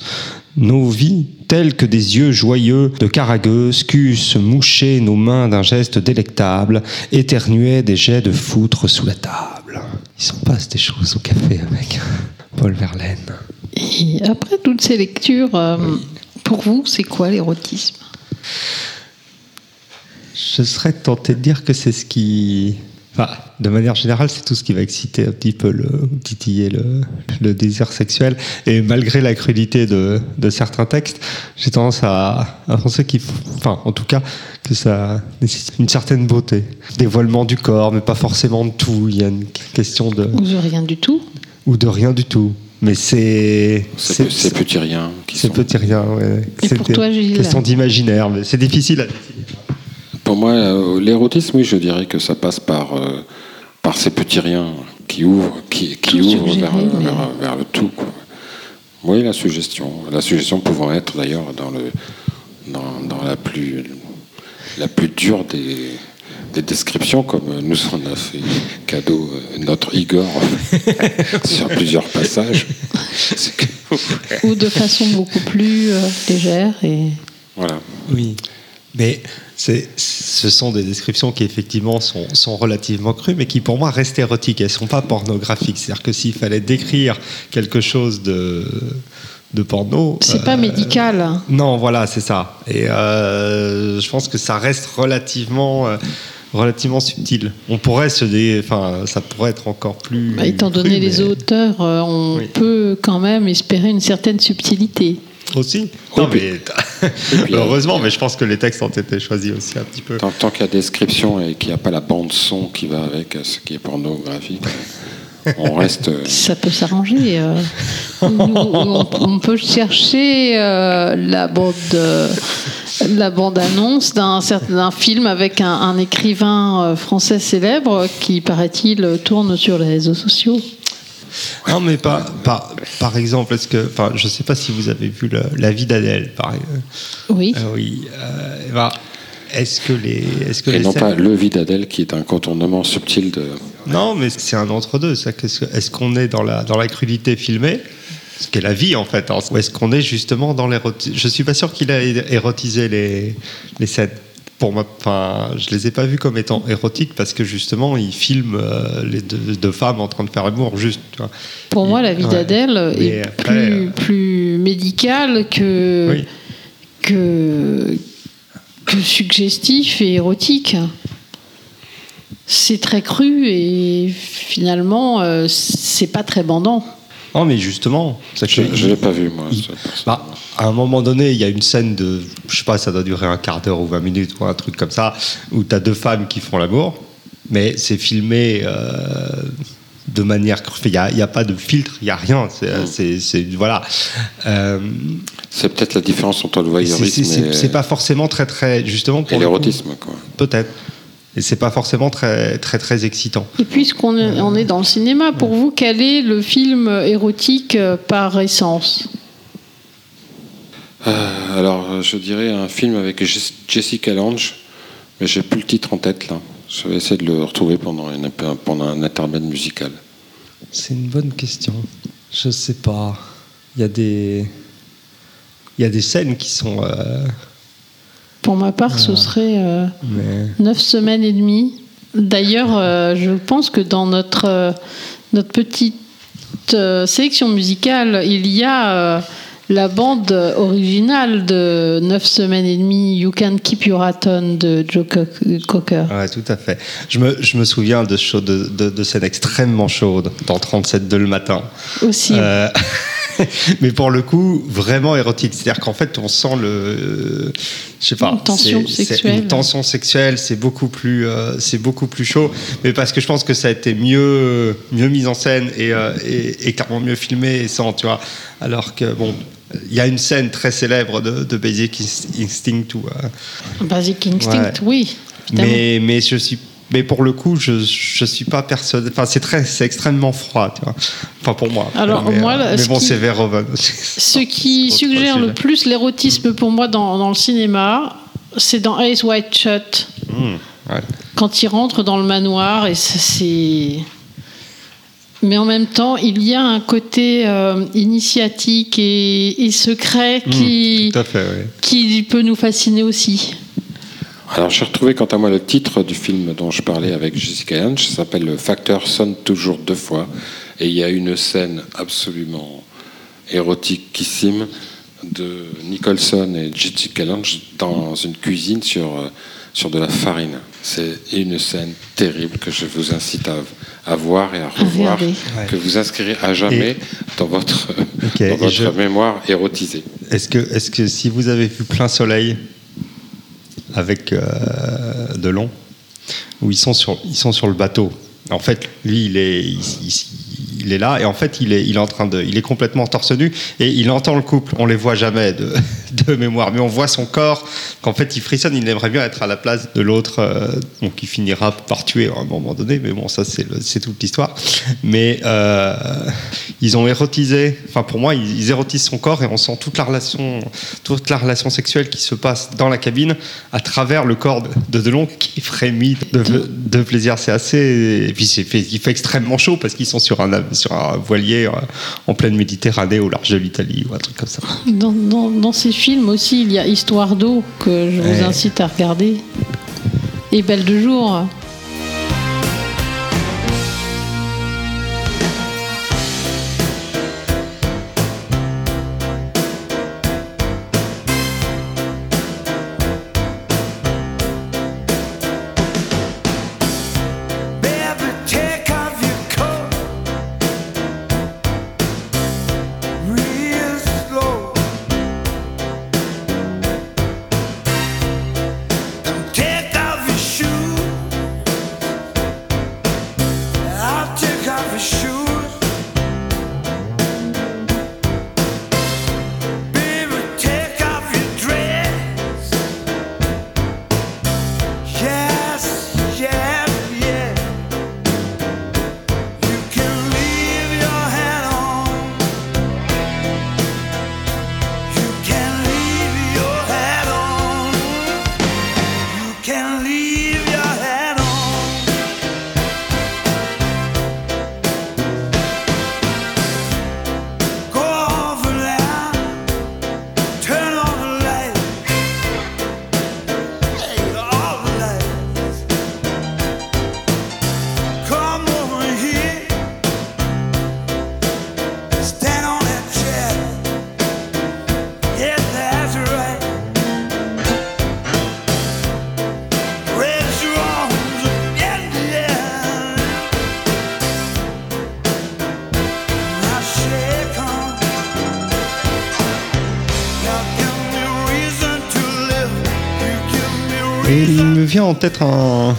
nos vies, telles que des yeux joyeux de caragueuse, qu'eussent mouché nos mains d'un geste délectable, éternuaient des jets de foutre sous la table. Il s'en passe des choses au café avec <laughs> Paul Verlaine. Et après toutes ces lectures, euh, pour vous, c'est quoi l'érotisme? Je serais tenté de dire que c'est ce qui. Enfin, de manière générale, c'est tout ce qui va exciter un petit peu le. titiller le, le désir sexuel. Et malgré la crudité de, de certains textes, j'ai tendance à, à penser qu'il faut. Enfin, en tout cas, que ça nécessite une certaine beauté. Dévoilement du corps, mais pas forcément de tout. Il y a une question de. Ou de rien du tout ou de rien du tout. Mais c'est. C'est ces petits riens qui C'est sont. petit rien, ouais. Et C'est pour toi, Gilles questions d'imaginaire, mais c'est difficile à définir. Pour moi, euh, l'érotisme, oui, je dirais que ça passe par, euh, par ces petits riens qui ouvrent, qui, ouvrent suggéré, vers, mais- vers, vers le tout. quoi. Oui, la suggestion. La suggestion pouvant être d'ailleurs dans, le, dans, dans la, plus, la plus dure des, des descriptions, comme nous en a fait cadeau euh, notre Igor <laughs> sur plusieurs passages. Que- Ou de façon beaucoup plus euh, légère et voilà. Oui. Mais c'est, ce sont des descriptions qui effectivement sont, sont relativement crues, mais qui pour moi restent érotiques. Elles ne sont pas pornographiques. C'est-à-dire que s'il fallait décrire quelque chose de, de porno. c'est euh, pas médical. Non, voilà, c'est ça. Et euh, je pense que ça reste relativement, euh, relativement subtil. On pourrait se dé... enfin, ça pourrait être encore plus. Bah, étant donné cru, les mais- auteurs, euh, on Oui. peut quand même espérer une certaine subtilité. Aussi. Non, puis- mais puis, <laughs> heureusement, mais je pense que les textes ont été choisis aussi un petit peu. Tant, tant qu'il y a description et qu'il n'y a pas la bande son qui va avec euh, ce qui est pornographique, <laughs> on reste. euh, Ça peut s'arranger. euh. On, on peut chercher euh, la bande, euh, la bande annonce d'un certain d'un film avec un, un écrivain euh, français célèbre qui, paraît-il, tourne sur les réseaux sociaux. Non, mais pas, par, par exemple, est-ce que, enfin, je sais pas si vous avez vu le- la vie d'Adèle, par exemple. Oui. Euh, oui. euh, bah, est-ce que les, est-ce que Et les non scènes- pas le vide d'Adèle qui est un contournement subtil de. Non, mais c'est un entre-deux. ça, qu'est-ce que- Est-ce qu'on est dans la, dans la crudité filmée ce qu'est la vie en fait, hein, ou est-ce qu'on est justement dans l'érotisme Je suis pas sûr qu'il a érotisé les, les scènes. Pour moi, enfin, je les ai pas vus comme étant érotiques parce que justement, il filme euh, les deux, deux femmes en train de faire l'amour, juste. tu vois. Pour moi, la vie Ouais. d'Adèle est après, plus, euh, plus médicale que, Oui. que, que suggestif et érotique. C'est très cru et finalement, euh, c'est pas très bandant. Non, mais justement, Je ne l'ai pas vu, moi. Il-. Bah, à un moment donné, il y a une scène de, je sais pas, ça doit durer un quart d'heure ou 20 minutes ou un truc comme ça, où tu as deux femmes qui font l'amour, mais c'est filmé euh, de manière. Il n'y a, il y a pas de filtre, il n'y a rien. C'est, Mm. c'est- voilà. Euh, C'est peut-être la différence entre le voyeurisme c'est- c'est- et, c'est pas forcément très, très. Justement, pour l'érotisme. quoi. Peut-être. Et c'est pas forcément très, très, très excitant. Et puisqu'on est, on est dans le cinéma, pour vous, quel est le film érotique euh, par essence? Euh, alors, je dirais un film avec Jess- Jessica Lange, mais j'ai plus le titre en tête là. Je vais essayer de le retrouver pendant, une- pendant un intermède musical. C'est une bonne question. Je sais pas. Il y a des, il y a des scènes qui sont. euh, Pour ma part, ce serait euh, mais- neuf semaines et demie. D'ailleurs, euh, je pense que dans notre, euh, notre petite euh, sélection musicale, il y a la bande originale de 9 semaines et demie, You Can Keep Your Hat On de Joe Co- Cocker. Ouais, tout à fait. Je me, je me souviens de, chaudes- de, de, de scènes extrêmement chaudes dans 37 de le matin. Aussi. Euh, <laughs> <laughs> mais pour le coup, vraiment érotique. C'est-à-dire qu'en fait, on sent le, je sais pas, Une tension sexuelle. Une tension sexuelle, c'est beaucoup plus, euh, c'est beaucoup plus chaud. Mais parce que je pense que ça a été mieux, mieux mis en scène et, euh, et, et carrément mieux filmé et sans, tu vois. Alors que bon. Il y a une scène très célèbre de, de Basic Instinct euh, Basic Instinct, ouais. oui. évidemment. mais, mais je suis mais pour le coup je je suis pas persuadé enfin c'est très c'est extrêmement froid tu vois enfin pour moi Alors, mais, moi, euh, mais ce bon qui- c'est Verhoeven aussi. <laughs> Ce qui suggère le plus l'érotisme pour moi dans, dans le cinéma, c'est dans Eyes Wide Shut. Mmh, ouais. quand il rentre dans le manoir et c'est mais en même temps il y a un côté euh, initiatique et, et secret qui, fait oui. qui peut nous fasciner aussi Alors j'ai retrouvé quant à moi le titre du film dont je parlais avec Jessica Lange, ça s'appelle Le facteur sonne toujours deux fois, et il y a une scène absolument érotiquissime de Nicholson et Jessica Lange dans une cuisine sur, euh, sur de la farine. C'est une scène terrible que je vous incite à, à voir et à revoir, que vous inscrirez à jamais dans votre, dans votre je- mémoire érotisée. est-ce que est-ce que si vous avez vu plein soleil avec euh, Delon où ils sont sur ils sont sur le bateau. En fait lui il est il, il- est là et en fait il est il est en train de il est complètement torse nu et il entend le couple. On les voit jamais de, de mémoire. Mais on voit son corps qu'en fait il frissonne. Il aimerait bien être à la place de l'autre euh, donc il finira par tuer à un moment donné. Mais bon ça c'est toute l'histoire. Mais euh, ils ont érotisé enfin pour moi ils, érotisent son corps et on sent toute la relation toute la relation sexuelle qui se passe dans la cabine à travers le corps de, de Delon qui frémit de, plaisir. C'est assez et puis fait, il fait extrêmement chaud parce qu'ils sont sur un sur un voilier euh, en pleine Méditerranée au large de l'Italie ou un truc comme ça. Dans, dans- dans ces aussi il y a Histoire d'eau que je vous incite à regarder. Et Belle de jour en tête un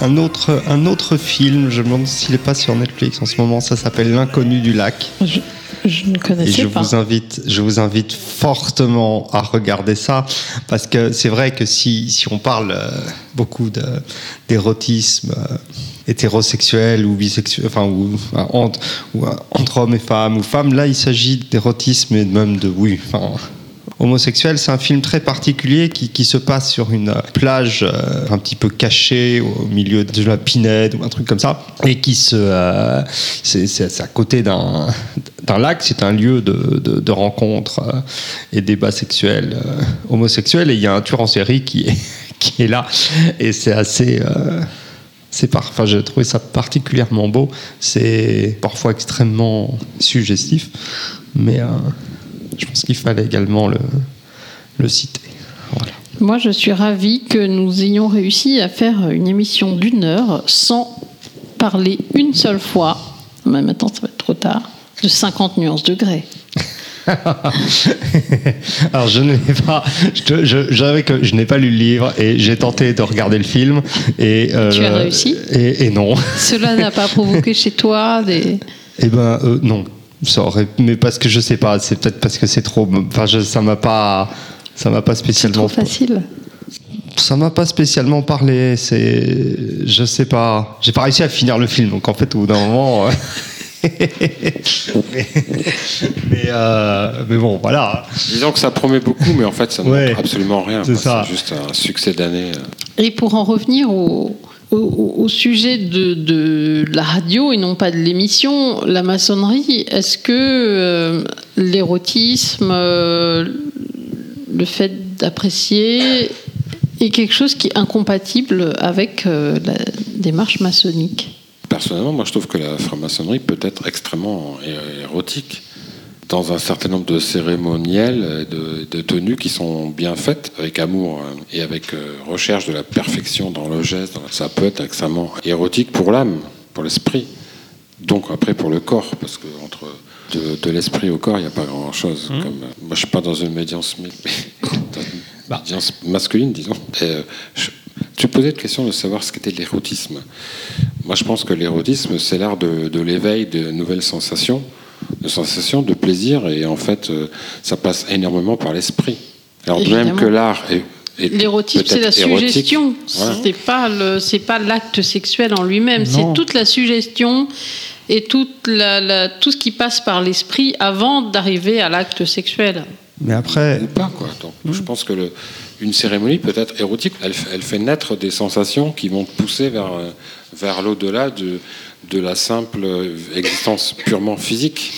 un autre, un autre film, je me demande s'il n'est pas sur Netflix en ce moment, ça s'appelle L'inconnu du lac. je, je ne Et connaissais je pas. vous invite, je vous invite fortement à regarder ça. Parce que c'est vrai que si, si on parle euh, beaucoup d'érotisme euh, hétérosexuel ou bisexuel, enfin ou, entre, ou, euh, entre hommes et femmes ou femmes, là il s'agit d'érotisme et même de oui, enfin homosexuel. C'est un film très particulier qui, qui se passe sur une euh, plage euh, un petit peu cachée au milieu de la Pinède ou un truc comme ça, et qui se, euh, c'est, à côté d'un, d'un lac. C'est un lieu de, de, de euh, et débat sexuel euh, homosexuel. Et il y a un tueur en série qui est, <laughs> qui est là, et c'est assez. c'est par... enfin, j'ai trouvé ça particulièrement beau. C'est parfois extrêmement suggestif, mais je pense qu'il fallait également le, le citer. Voilà. Moi, je suis ravie que nous ayons réussi à faire une émission d'une heure sans parler une seule fois, mais maintenant ça va être trop tard, de 50 nuances de grès. <laughs> Alors je n'ai pas, je, je, que je n'ai pas lu le livre et j'ai tenté de regarder le film et euh, Tu as réussi et, et non. Cela n'a pas provoqué chez toi des... Eh ben euh, non, ça aurait, mais parce que je sais pas, c'est peut-être parce que c'est trop, enfin je- ça m'a pas, ça m'a pas C'est spécialement. trop facile. Ça m'a pas spécialement parlé. C'est, je sais pas. J'ai pas réussi à finir le film, donc en fait, au bout d'un moment. euh, mais, <laughs> mais, euh, mais bon, voilà. Disons que ça promet beaucoup, mais en fait, ça ne Ouais. montre absolument rien. C'est quoi. ça. C'est juste un succès d'année. euh. Et pour en revenir au, au- sujet de, la radio et non pas de l'émission, la maçonnerie, est-ce que euh, l'érotisme, euh, le fait d'apprécier est quelque chose qui est incompatible avec euh, la démarche maçonnique? Personnellement, moi, je trouve que la franc-maçonnerie peut être extrêmement érotique dans un certain nombre de cérémoniels, et de, de tenues qui sont bien faites, avec amour euh, et avec euh, recherche de la perfection dans le geste. Ça peut être extrêmement érotique pour l'âme, pour l'esprit. Donc après pour le corps, parce que entre de, de l'esprit au corps, il n'y a pas grand-chose. Comme, euh, moi, je suis pas dans une médiance, mi- <laughs> dans une Bah. médiance masculine, disons. Et, euh, je- tu posais une question de savoir ce qu'était l'érotisme. Moi, je pense que l'érotisme, c'est l'art de, de l'éveil de nouvelles sensations, de sensations, de plaisir, et en fait, euh, ça passe énormément par l'esprit. Alors, de même que l'art est, L'érotisme, c'est la peut-être érotique, suggestion. voilà. C'est pas le, c'est pas l'acte sexuel en lui-même. C'est toute la suggestion et toute la, la- tout ce qui passe par l'esprit avant d'arriver à l'acte sexuel. Mais après, ou pas quoi. Donc, je pense que le- une cérémonie peut être érotique. Elle, elle fait naître des sensations qui vont te pousser vers euh, vers l'au-delà de de la simple euh, existence purement physique,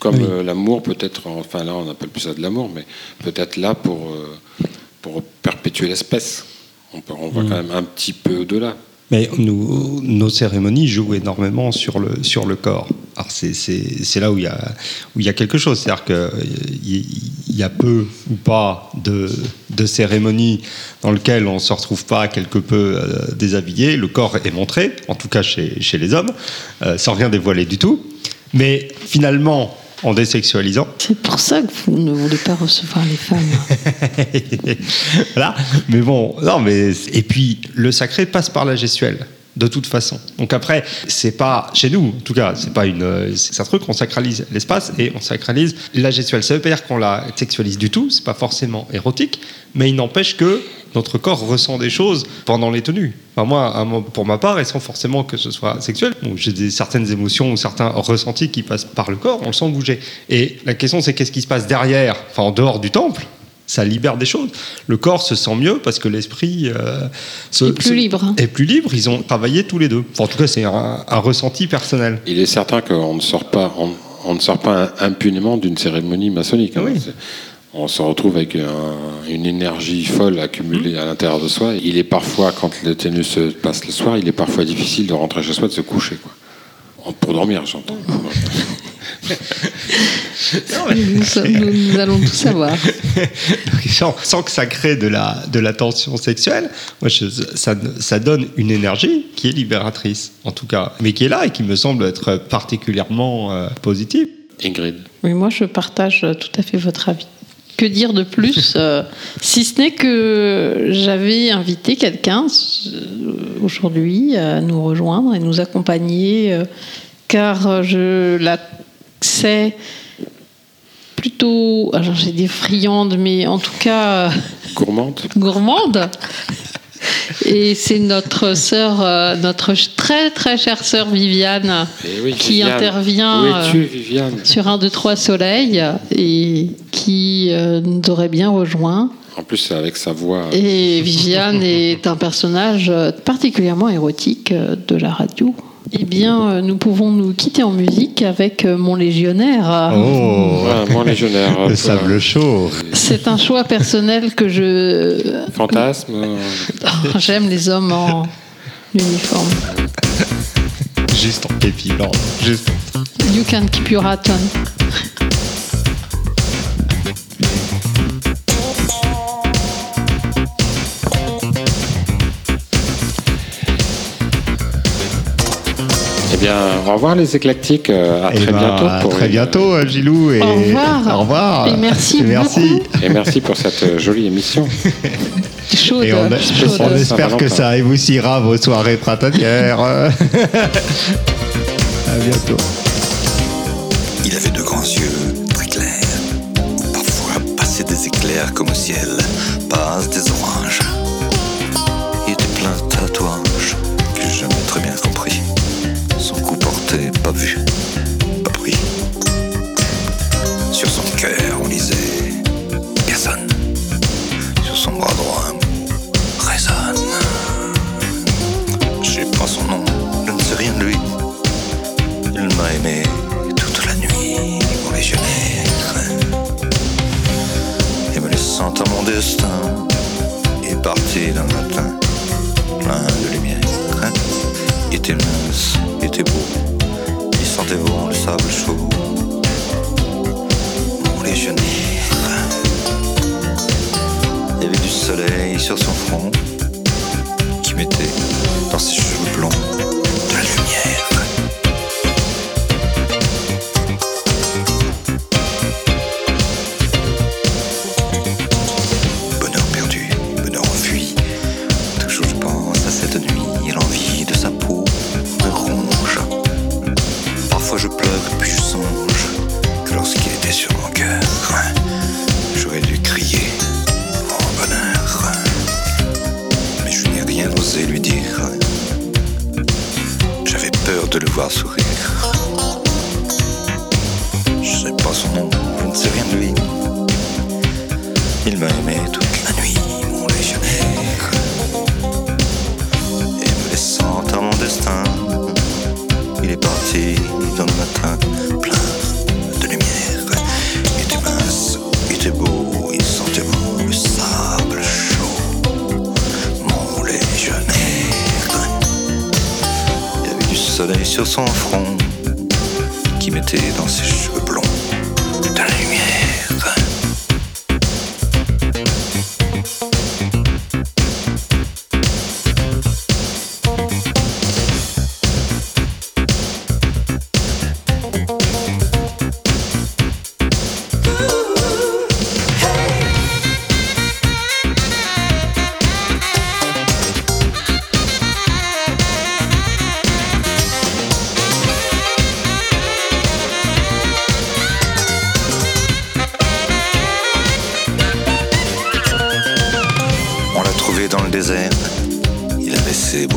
comme Oui. euh, l'amour peut être. Enfin là, on appelle plus ça de l'amour, mais peut-être là pour euh, pour perpétuer l'espèce. On, peut- on va quand même un petit peu au-delà. Mais nous, nos cérémonies jouent énormément sur le, sur le corps. Alors c'est, là où il y a, où il y a quelque chose. C'est-à-dire qu'il y a peu ou pas de, de cérémonies dans lesquelles on ne se retrouve pas quelque peu euh, déshabillé. Le corps est montré, en tout cas chez, chez les hommes, euh, sans rien dévoiler du tout. Mais finalement, en désexualisant, C'est pour ça que vous ne voulez pas recevoir les femmes. <laughs> voilà. Mais bon, non, mais et puis le sacré passe par la gestuelle. De toute façon. Donc après, c'est pas chez nous, en tout cas, c'est pas une, c'est un truc on sacralise l'espace et on sacralise la gestuelle. Ça veut pas dire qu'on la sexualise du tout. C'est pas forcément érotique, mais il n'empêche que notre corps ressent des choses pendant les tenues. Enfin, moi, pour ma part, et sans forcément que ce soit sexuel, j'ai des, certaines émotions ou certains ressentis qui passent par le corps, on le sent bouger. Et la question, c'est qu'est-ce qui se passe derrière, enfin en dehors du temple ça libère des choses. Le corps se sent mieux parce que l'esprit euh, se- Est plus se- libre, hein. est plus libre. Ils ont travaillé tous les deux. Enfin, en tout cas, c'est un, un ressenti personnel. Il est certain qu'on ne sort pas, on, on ne sort pas impunément d'une cérémonie maçonnique. hein. Oui. On se retrouve avec un- une énergie folle accumulée à l'intérieur de soi. Il est parfois, quand le tennis se passe le soir, il est parfois difficile de rentrer chez soi, de se coucher. Quoi. Pour dormir, j'entends. <laughs> nous, sommes- nous- nous allons tout savoir. <laughs> sans, sans que ça crée de la, de la tension sexuelle, moi, je- ça, ça donne une énergie qui est libératrice, en tout cas, mais qui est là et qui me semble être particulièrement euh, positive. Ingrid. Oui, moi, je partage tout à fait votre avis. Que dire de plus euh, Si ce n'est que j'avais invité quelqu'un euh, aujourd'hui à nous rejoindre et nous accompagner, euh, car je la sais plutôt, alors j'ai des friandes, mais en tout cas Gourmande <laughs> gourmande. Et c'est notre sœur, euh, notre très très chère sœur Viviane, Eh oui, qui Viviane. intervient euh, Viviane? sur un, deux, trois soleils et qui euh, nous aurait bien rejoint. En plus, c'est avec sa voix. Et Viviane est un personnage particulièrement érotique de la radio. Eh bien, euh, nous pouvons nous quitter en musique avec euh, Mon Légionnaire. Oh, mon légionnaire. le sable chaud. C'est un choix personnel que je. Fantasme. euh, <laughs> J'aime les hommes en uniforme. Juste en épilant. Juste. You can keep your hat on. Bien, au revoir les éclectiques. euh, À Eh très ben, bientôt. à pour très une- bientôt, euh, Gilou. Et... Au revoir. Au revoir. Et merci merci. Et merci pour cette euh, jolie émission. Chaude. Et on, chaude. on espère que ça réussira vos soirées printanières. <laughs> à bientôt. Il avait de grands yeux très clairs, parfois passaient des éclairs comme au ciel passent des oranges. Il était plein de tatouages que j'ai jamais très bien compris. Pas vu, pas pris. Sur son cœur, on lisait personne. Sur son bras droit, résonne. Je sais pas son nom, je ne sais rien de lui. Il m'a aimé toute la nuit, légionnaire. Et me laissant à mon destin, est parti d'un matin plein de lumière. Il était mince, il était beau, le sable chaud. Mon légionnaire. Il y avait du soleil sur son front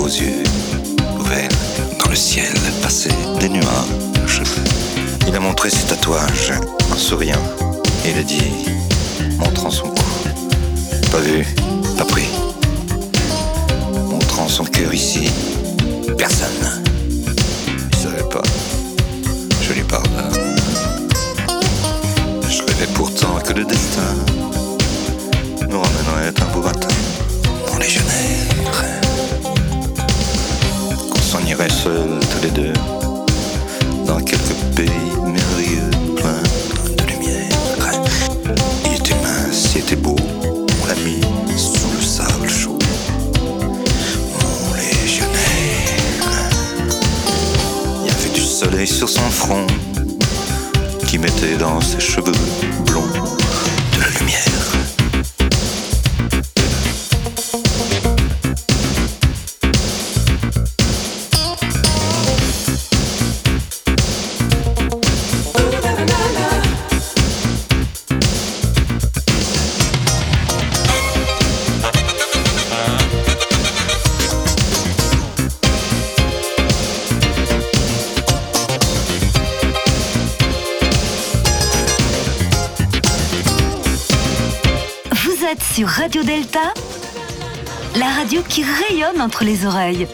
Dans le ciel passaient des nuages. Il a montré ses tatouages en souriant. Il a dit, montrant son cou. Pas vu, pas pris. Montrant son cœur ici. Personne. Il savait pas. Je lui pardonne. Je rêvais pourtant que le destin entre les oreilles.